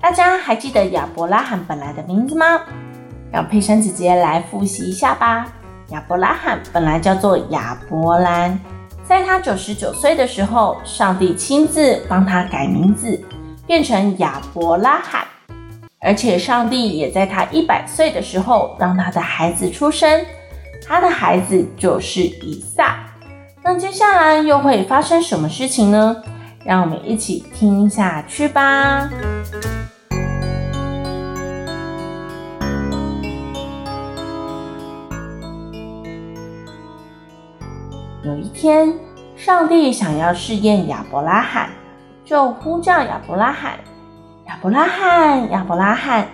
大家还记得亚伯拉罕本来的名字吗？让佩珊姐姐来复习一下吧。亚伯拉罕本来叫做亚伯兰，在他九十九岁的时候，上帝亲自帮他改名字，变成亚伯拉罕。而且上帝也在他一百岁的时候，让他的孩子出生，他的孩子就是以撒。那接下来又会发生什么事情呢？让我们一起听下去吧。有一天，上帝想要试验亚伯拉罕，就呼叫亚伯拉罕：“亚伯拉罕，亚伯拉罕。”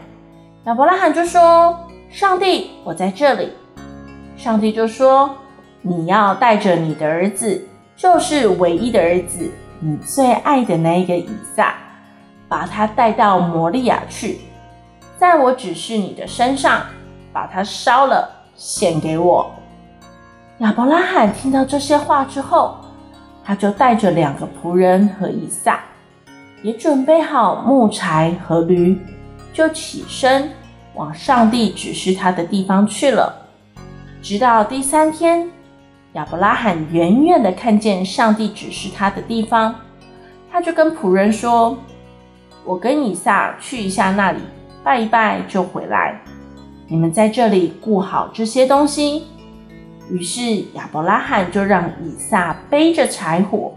亚伯拉罕就说：“上帝，我在这里。”上帝就说：“你要带着你的儿子，就是唯一的儿子，你最爱的那一个以撒，把他带到摩利亚去，在我指示你的身上，把他烧了，献给我。”亚伯拉罕听到这些话之后，他就带着两个仆人和以撒，也准备好木柴和驴，就起身往上帝指示他的地方去了。直到第三天，亚伯拉罕远远的看见上帝指示他的地方，他就跟仆人说：“我跟以撒去一下那里，拜一拜就回来。你们在这里顾好这些东西。”于是亚伯拉罕就让以撒背着柴火，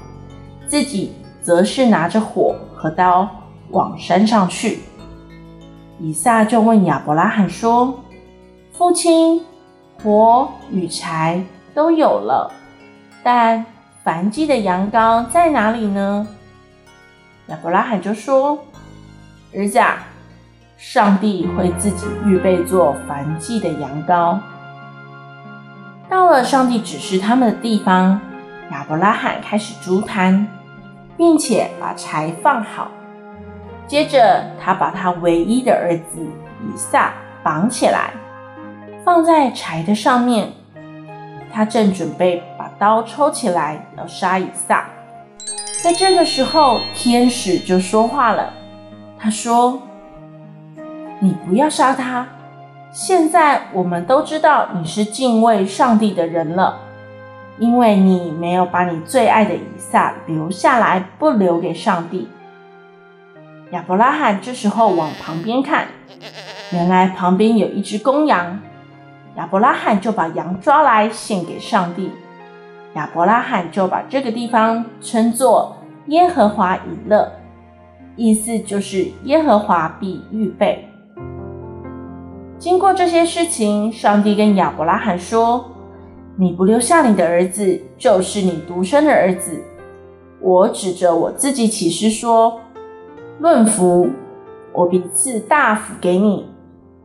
自己则是拿着火和刀往山上去。以撒就问亚伯拉罕说：“父亲，火与柴都有了，但燔祭的羊羔在哪里呢？”亚伯拉罕就说：“儿子啊，上帝会自己预备做燔祭的羊羔。”到了上帝指示他们的地方，亚伯拉罕开始筑坛，并且把柴放好。接着，他把他唯一的儿子以撒绑起来，放在柴的上面。他正准备把刀抽起来要杀以撒，在这个时候，天使就说话了。他说：“你不要杀他。”现在我们都知道你是敬畏上帝的人了，因为你没有把你最爱的以撒留下来，不留给上帝。亚伯拉罕这时候往旁边看，原来旁边有一只公羊，亚伯拉罕就把羊抓来献给上帝。亚伯拉罕就把这个地方称作耶和华以勒，意思就是耶和华必预备。经过这些事情，上帝跟亚伯拉罕说：“你不留下你的儿子，就是你独生的儿子。我指着我自己起誓说：论福，我必赐大福给你；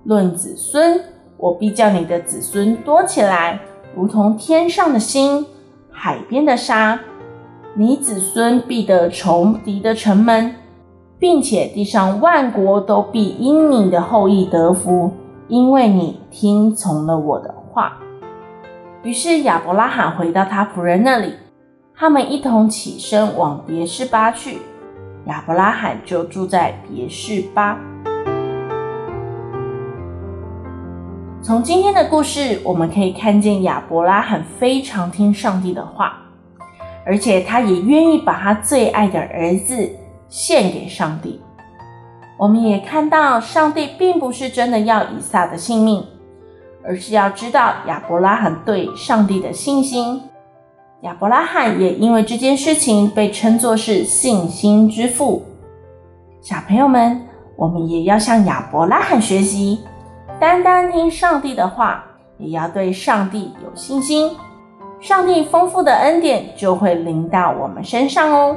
论子孙，我必叫你的子孙多起来，如同天上的星、海边的沙。你子孙必得仇敌的城门，并且地上万国都必因你的后裔得福。”因为你听从了我的话，于是亚伯拉罕回到他仆人那里，他们一同起身往别是巴去。亚伯拉罕就住在别是巴。从今天的故事，我们可以看见亚伯拉罕非常听上帝的话，而且他也愿意把他最爱的儿子献给上帝。我们也看到，上帝并不是真的要以撒的性命，而是要知道亚伯拉罕对上帝的信心。亚伯拉罕也因为这件事情被称作是信心之父。小朋友们，我们也要向亚伯拉罕学习，单单听上帝的话，也要对上帝有信心，上帝丰富的恩典就会临到我们身上哦。